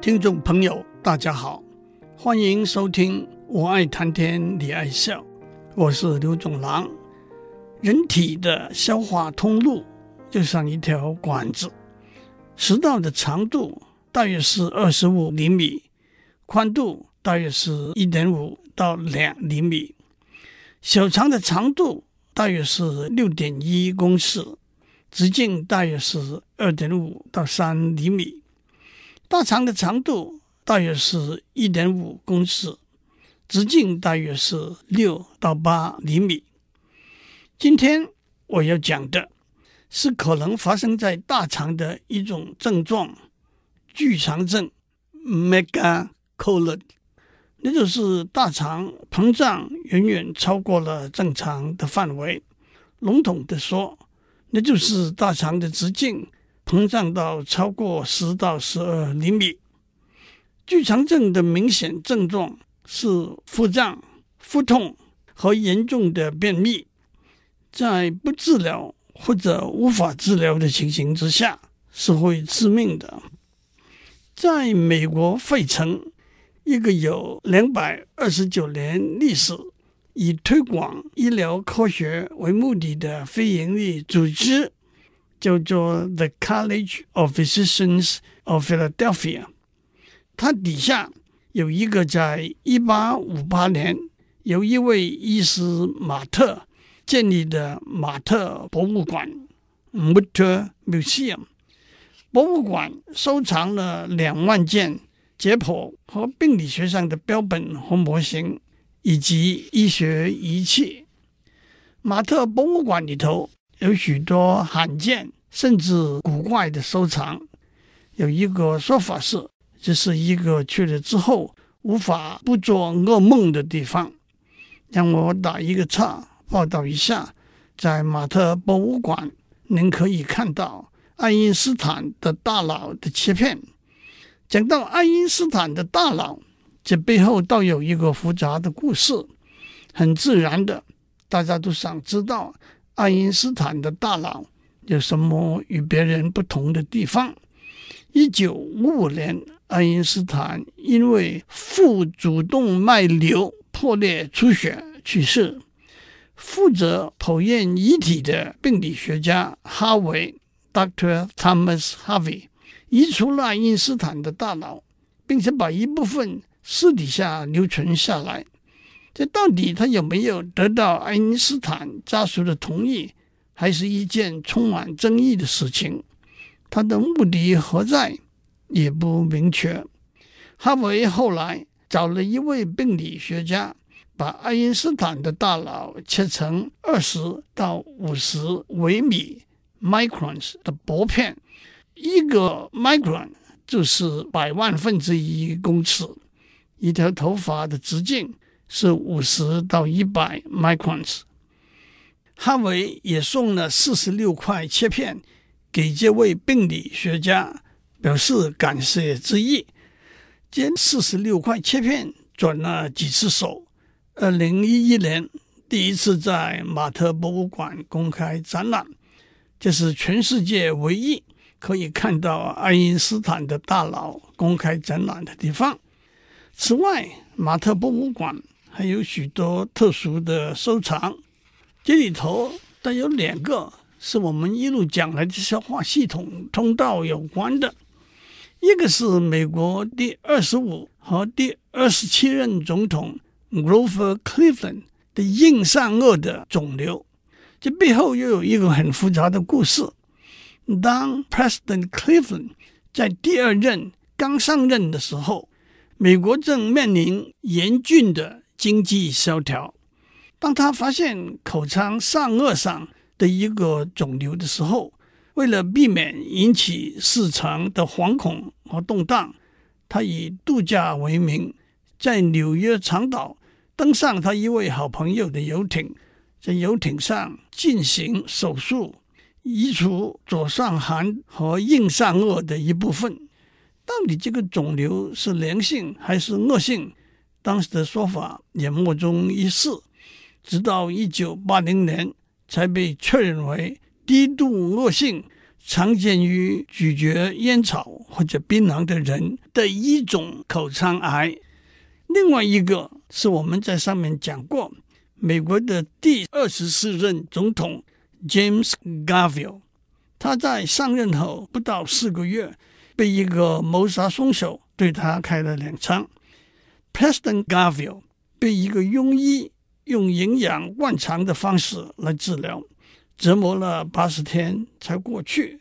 听众朋友，大家好，欢迎收听《我爱谈天，你爱笑》，我是刘总郎。人体的消化通路就像一条管子，食道的长度大约是二十五厘米，宽度大约是一点五到两厘米，小肠的长度大约是六点一公尺，直径大约是二点五到三厘米。大肠的长度大约是一点五公尺，直径大约是六到八厘米。今天我要讲的是可能发生在大肠的一种症状——巨肠症 （Megacolon），那就是大肠膨胀远远超过了正常的范围。笼统的说，那就是大肠的直径。膨胀到超过十到十二厘米，巨肠症的明显症状是腹胀、腹痛和严重的便秘，在不治疗或者无法治疗的情形之下是会致命的。在美国费城，一个有两百二十九年历史、以推广医疗科学为目的的非营利组织。叫做 The College of Physicians of Philadelphia，它底下有一个在一八五八年由一位医师马特建立的马特博物馆 （Mutter Museum）。博物馆收藏了两万件解剖和病理学上的标本和模型，以及医学仪器。马特博物馆里头。有许多罕见甚至古怪的收藏。有一个说法是，这是一个去了之后无法不做噩梦的地方。让我打一个岔，报道一下，在马特博物馆，您可以看到爱因斯坦的大脑的切片。讲到爱因斯坦的大脑，这背后倒有一个复杂的故事。很自然的，大家都想知道。爱因斯坦的大脑有什么与别人不同的地方？一九五五年，爱因斯坦因为腹主动脉瘤破裂出血去世。负责剖验遗体的病理学家哈维 （Doctor Thomas Harvey） 移除了爱因斯坦的大脑，并且把一部分私底下留存下来。这到底他有没有得到爱因斯坦家属的同意，还是一件充满争议的事情？他的目的何在，也不明确。哈维后来找了一位病理学家，把爱因斯坦的大脑切成二十到五十微米 （microns） 的薄片，一个 micron 就是百万分之一公尺，一条头发的直径。是五十到一百 microns。哈维也送了四十六块切片给这位病理学家，表示感谢之意。这四十六块切片转了几次手。二零一一年第一次在马特博物馆公开展览，这是全世界唯一可以看到爱因斯坦的大脑公开展览的地方。此外，马特博物馆。还有许多特殊的收藏，这里头都有两个是我们一路讲来的消化系统通道有关的，一个是美国第二十五和第二十七任总统 Grover Cleveland 的硬上颚的肿瘤，这背后又有一个很复杂的故事。当 President Cleveland 在第二任刚上任的时候，美国正面临严峻的经济萧条。当他发现口腔上颚上的一个肿瘤的时候，为了避免引起市场的惶恐和动荡，他以度假为名，在纽约长岛登上他一位好朋友的游艇，在游艇上进行手术，移除左上颌和硬上颚的一部分。到底这个肿瘤是良性还是恶性？当时的说法也莫衷一是，直到一九八零年才被确认为低度恶性，常见于咀嚼烟草或者槟榔的人的一种口腔癌。另外一个是我们在上面讲过，美国的第二十四任总统 James Garfield，他在上任后不到四个月，被一个谋杀凶手对他开了两枪。Preston Garfield 被一个庸医用营养灌肠的方式来治疗，折磨了八十天才过去。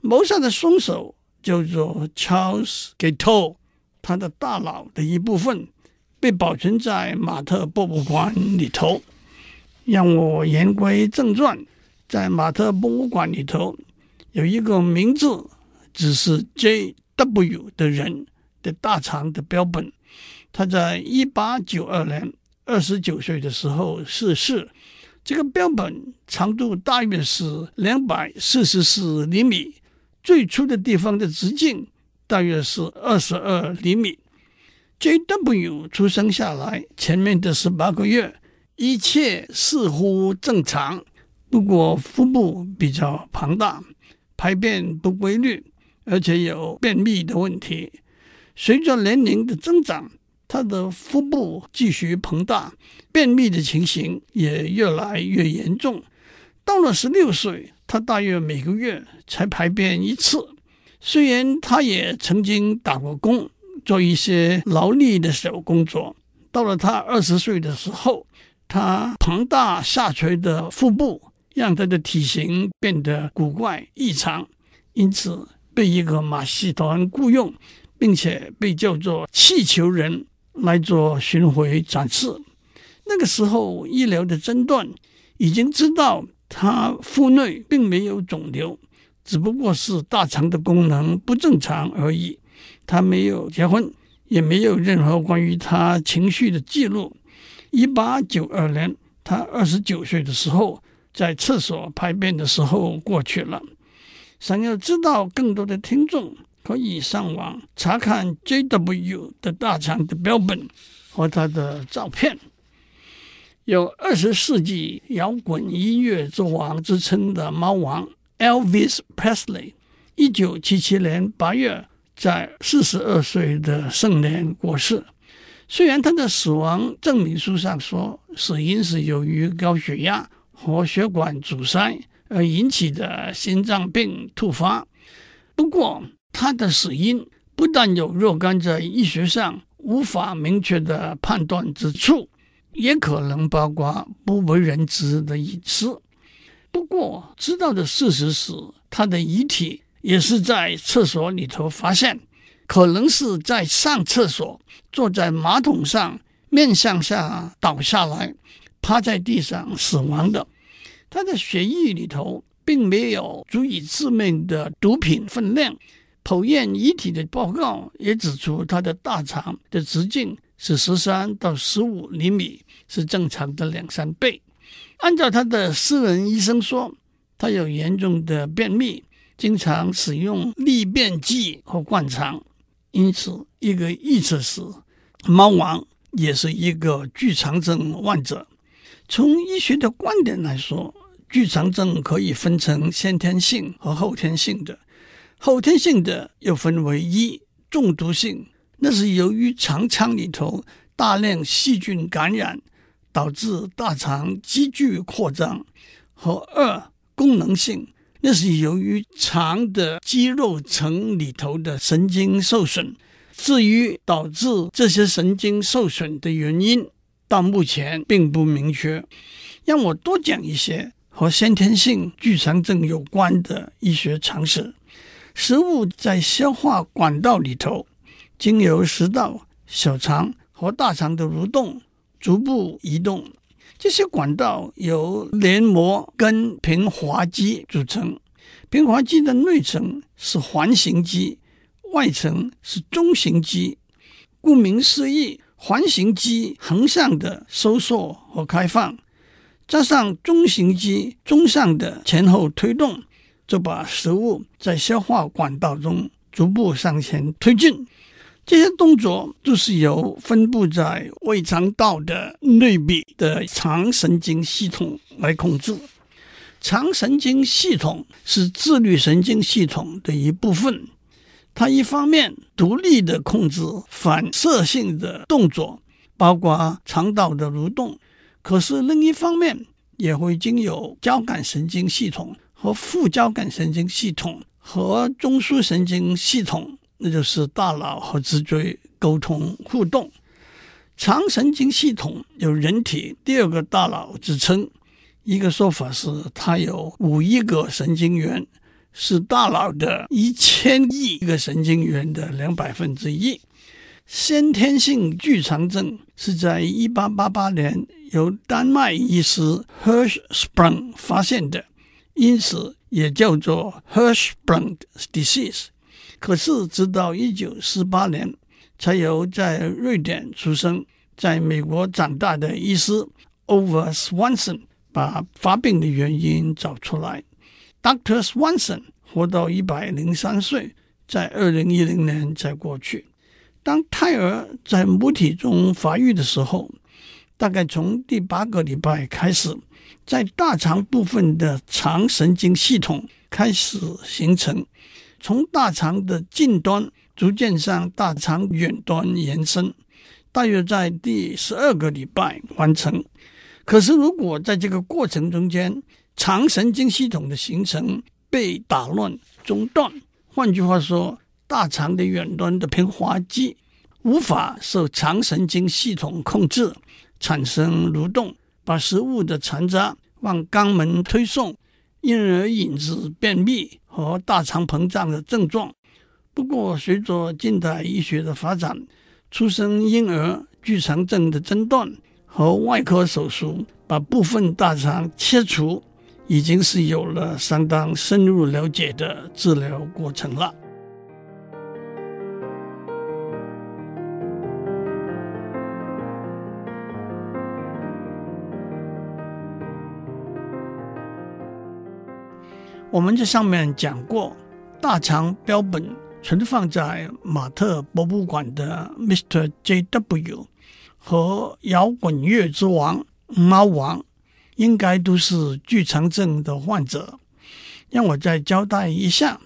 谋杀的凶手叫做 Charles Guiteau，他的大脑的一部分被保存在马特博物馆里头。让我言归正传，在马特博物馆里头有一个名字只是 J.W. 的人的大肠的标本。他在一八九二年二十九岁的时候逝世。这个标本长度大约是两百四十四厘米，最粗的地方的直径大约是二十二厘米。J.W. 出生下来前面的十八个月，一切似乎正常，不过腹部比较庞大，排便不规律，而且有便秘的问题。随着年龄的增长，他的腹部继续膨大，便秘的情形也越来越严重。到了十六岁，他大约每个月才排便一次。虽然他也曾经打过工，做一些劳力的小工作。到了他二十岁的时候，他庞大下垂的腹部让他的体型变得古怪异常，因此被一个马戏团雇佣，并且被叫做气球人。来做巡回展示。那个时候，医疗的诊断已经知道他腹内并没有肿瘤，只不过是大肠的功能不正常而已。他没有结婚，也没有任何关于他情绪的记录。一八九二年，他二十九岁的时候，在厕所排便的时候过去了。想要知道更多的听众。可以上网查看 J.W. 的大肠的标本和他的照片。有二十世纪摇滚音乐之王之称的猫王 Elvis Presley，一九七七年八月在四十二岁的盛年过世。虽然他的死亡证明书上说死因是由于高血压和血管阻塞而引起的心脏病突发，不过，他的死因不但有若干在医学上无法明确的判断之处，也可能包括不为人知的隐私。不过，知道的事实是，他的遗体也是在厕所里头发现，可能是在上厕所，坐在马桶上，面向下倒下来，趴在地上死亡的。他的血液里头并没有足以致命的毒品分量。剖验遗体的报告也指出，他的大肠的直径是十三到十五厘米，是正常的两三倍。按照他的私人医生说，他有严重的便秘，经常使用利便剂和灌肠。因此，一个预测是，猫王也是一个巨肠症患者。从医学的观点来说，巨肠症可以分成先天性和后天性的。后天性的又分为一中毒性，那是由于肠腔里头大量细菌感染，导致大肠急剧扩张；和二功能性，那是由于肠的肌肉层里头的神经受损。至于导致这些神经受损的原因，到目前并不明确。让我多讲一些和先天性巨肠症有关的医学常识。食物在消化管道里头，经由食道、小肠和大肠的蠕动，逐步移动。这些管道由黏膜跟平滑肌组成。平滑肌的内层是环形肌，外层是中型肌。顾名思义，环形肌横向的收缩和开放，加上中型肌纵向的前后推动。就把食物在消化管道中逐步向前推进，这些动作都是由分布在胃肠道的内壁的肠神经系统来控制。肠神经系统是自律神经系统的一部分，它一方面独立地控制反射性的动作，包括肠道的蠕动，可是另一方面也会经由交感神经系统和副交感神经系统和中枢神经系统，那就是大脑和脊椎沟通互动。肠神经系统有人体第二个大脑之称。一个说法是，它有五亿个神经元，是大脑的一千亿个神经元的两百分之一。先天性巨肠症是在一八八八年由丹麦医师 Hirschsprung 发现的，因此也叫做 Hirschsprung disease。可是直到一九四八年，才由在瑞典出生、在美国长大的医师 Overswanson。把发病的原因找出来。Dr. Swanson 活到一百零三岁，在二零一零年才过去。当胎儿在母体中发育的时候，大概从第八个礼拜开始，在大肠部分的肠神经系统开始形成，从大肠的近端逐渐向大肠远端延伸，大约在第十二个礼拜完成。可是，如果在这个过程中间，肠神经系统的形成被打乱、中断，换句话说，大肠的远端的平滑肌无法受肠神经系统控制，产生蠕动，把食物的残渣往肛门推送，因而引致便秘和大肠膨胀的症状。不过，随着近代医学的发展，出生婴儿巨肠症的诊断。和外科手术把部分大肠切除，已经是有了相当深入了解的治疗过程了。我们在上面讲过，大肠标本存放在马特博物馆的 Mr. J.W。和摇滚乐之王猫王应该都是巨肠症的患者。让我再交代一下，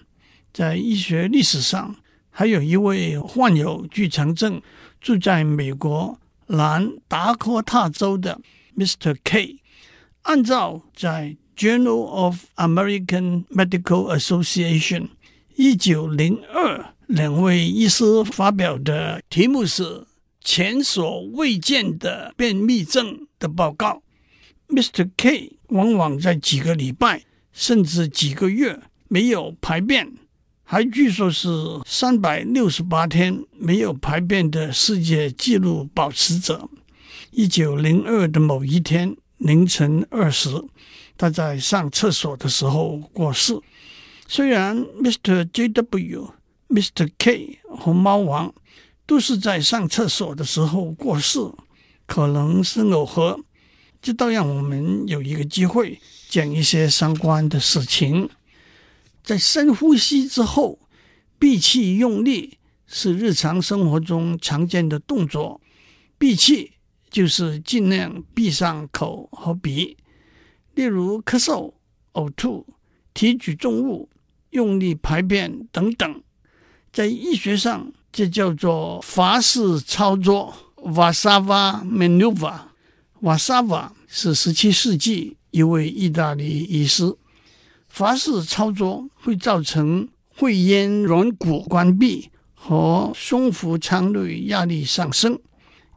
在医学历史上，还有一位患有巨肠症、住在美国南达科他州的 Mr. K。按照在《Journal of American Medical Association》一九零二两位医师发表的题目是。前所未见的便秘症的报告，Mr. K 往往在几个礼拜甚至几个月没有排便，还据说是三百六十八天没有排便的世界纪录保持者。一九零二的某一天凌晨二时，他在上厕所的时候过世。虽然 Mr. JW、Mr. K 和猫王。都是在上厕所的时候过世，可能是偶合。这倒让我们有一个机会讲一些相关的事情。在深呼吸之后，闭气用力是日常生活中常见的动作。闭气就是尽量闭上口和鼻，例如咳嗽、呕吐、提举重物、用力排便等等。在医学上，这叫做法式操作 Valsalva maneuver）。Vasava 是十七世纪一位意大利医师。法式操作会造成会咽软骨关闭和胸腹腔内压力上升，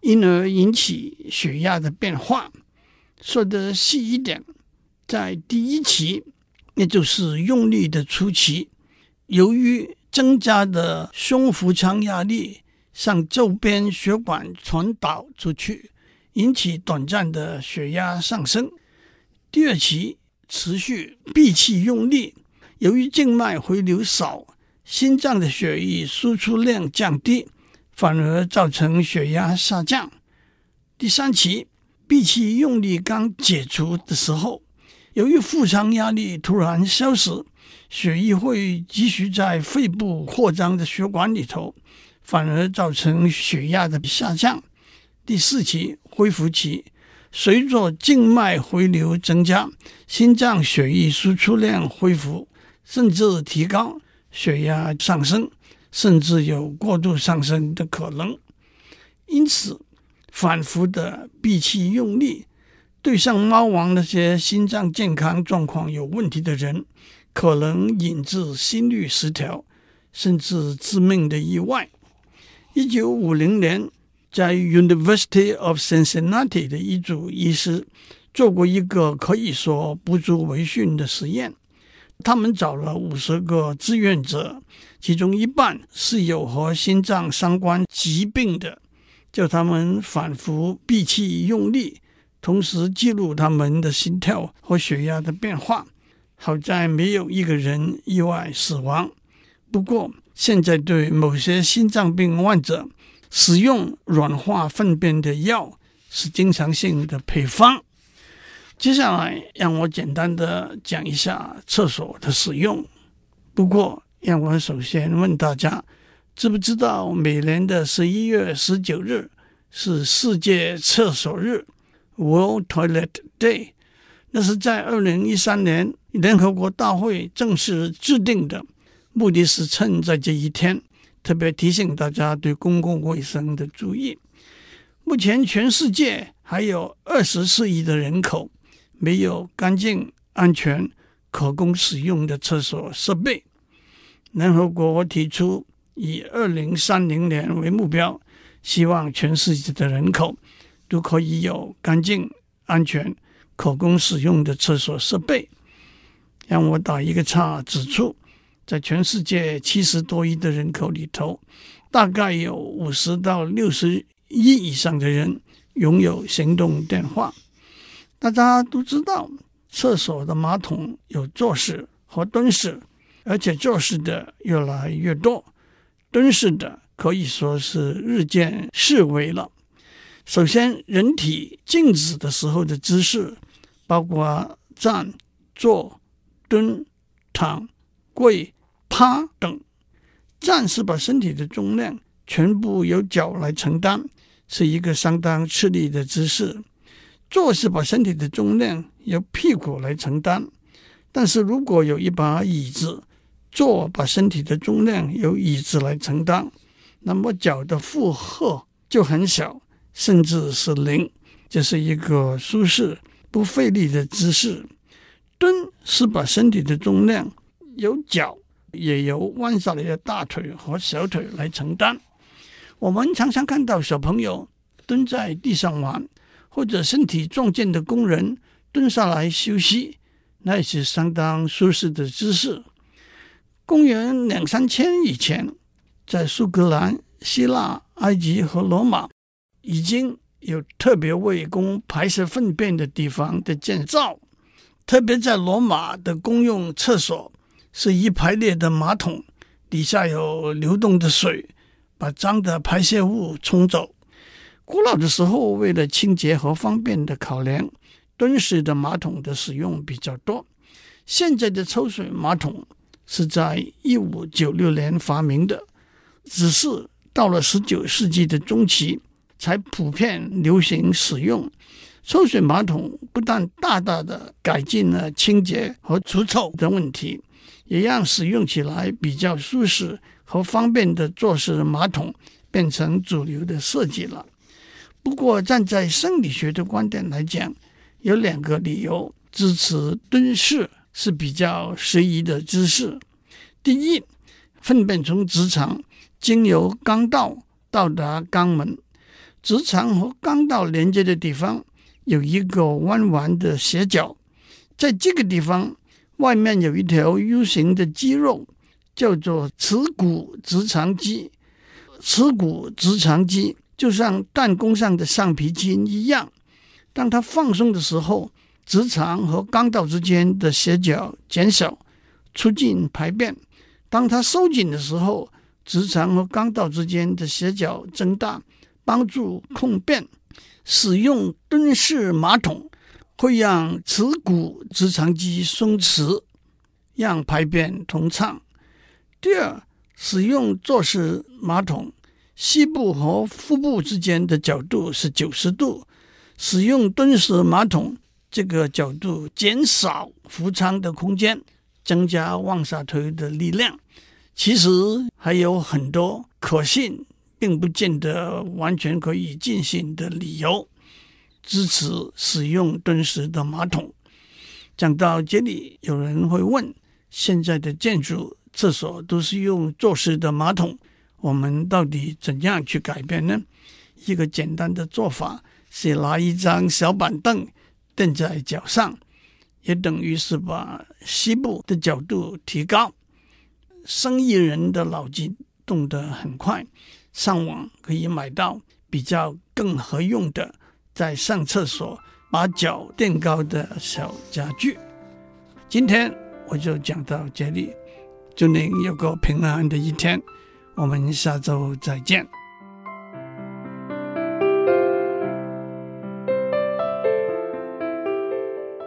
因而引起血压的变化。说得细一点，在第一期，也就是用力的初期，由于增加的胸腹腔压力向周边血管传导出去，引起短暂的血压上升。第二期持续闭气用力，由于静脉回流少，心脏的血液输出量降低，反而造成血压下降。第三期闭气用力刚解除的时候，由于腹腔压力突然消失。血液会继续在肺部扩张的血管里头，反而造成血压的下降。第四期恢复期，随着静脉回流增加，心脏血液输出量恢复，甚至提高，血压上升，甚至有过度上升的可能。因此，反复的闭气用力，对像猫王那些心脏健康状况有问题的人，可能引致心律失调，甚至致命的意外。一九五零年，在 University of Cincinnati 的一组医师做过一个可以说不足为训的实验。他们找了五十个志愿者，其中一半是有和心脏相关疾病的，叫他们反复闭气用力，同时记录他们的心跳和血压的变化。好在没有一个人意外死亡。不过，现在对某些心脏病患者，使用软化粪便的药是经常性的配方。接下来，让我简单的讲一下厕所的使用。不过，让我首先问大家，知不知道每年的十一月十九日是世界厕所日 （World Toilet Day）？那是在二零一三年联合国大会正式制定的，目的是趁在这一天。特别提醒大家对公共卫生的注意。目前，全世界还有二十四亿的人口没有干净、安全、可供使用的厕所设备。联合国提出以二零三零年为目标，希望全世界的人口都可以有干净、安全、可供使用的厕所设备。让我打一个岔，指出。在全世界七十多亿的人口里头，大概有五十到六十亿以上的人拥有行动电话。大家都知道，厕所的马桶有坐式和蹲式，而且坐式的越来越多，蹲式的可以说是日渐式微了。首先，人体静止的时候的姿势，包括站、坐、蹲、躺、跪。趴等，站是把身体的重量全部由脚来承担，是一个相当吃力的姿势。坐是把身体的重量由屁股来承担，但是如果有一把椅子，坐把身体的重量由椅子来承担，那么脚的负荷就很小，甚至是零。这是一个舒适不费力的姿势。蹲是把身体的重量由脚。也由弯下来的大腿和小腿来承担。我们常常看到小朋友蹲在地上玩，或者身体壮健的工人蹲下来休息，那是相当舒适的姿势。公元两三千以前，在苏格兰、希腊、埃及和罗马，已经有特别为供排泄粪便的地方的建造，特别在罗马的公用厕所。是一排列的马桶，底下有流动的水，把脏的排泄物冲走。古老的时候，为了清洁和方便的考量，蹲式的马桶的使用比较多。现在的抽水马桶是在一五九六年发明的，只是到了十九世纪的中期才普遍流行使用。抽水马桶不但大大的改进了清洁和除臭的问题。也让使用起来比较舒适和方便的坐式马桶变成主流的设计了。不过，站在生理学的观点来讲，有两个理由支持蹲式是比较适宜的姿势。第一，粪便从直肠经由肛道到达肛门，直肠和肛道连接的地方有一个弯弯的斜角，在这个地方。外面有一条 U 型的肌肉，叫做耻骨直肠肌。耻骨直肠肌就像弹弓上的橡皮筋一样，当它放松的时候，直肠和肛道之间的斜角减小，促进排便；当它收紧的时候，直肠和肛道之间的斜角增大，帮助控便。使用蹲式马桶。会让耻骨直肠肌松弛，让排便通畅。第二，使用坐式马桶，膝部和腹部之间的角度是九十度，使用蹲式马桶这个角度减少腹舱的空间，增加往下推的力量。其实还有很多可信，并不见得完全可以进行的理由，支持使用蹲式的马桶。讲到这里，有人会问：现在的建筑厕所都是用坐式的马桶，我们到底怎样去改变呢？一个简单的做法是拿一张小板凳垫在脚上，也等于是把膝部的角度提高。生意人的脑筋动得很快，上网可以买到比较更合用的，在上厕所把脚垫高的小家具。今天我就讲到这里，祝您有个平安的一天，我们下周再见。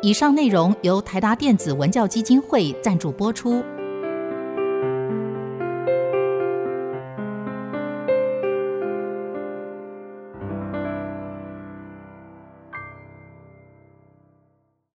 以上内容由台达电子文教基金会赞助播出。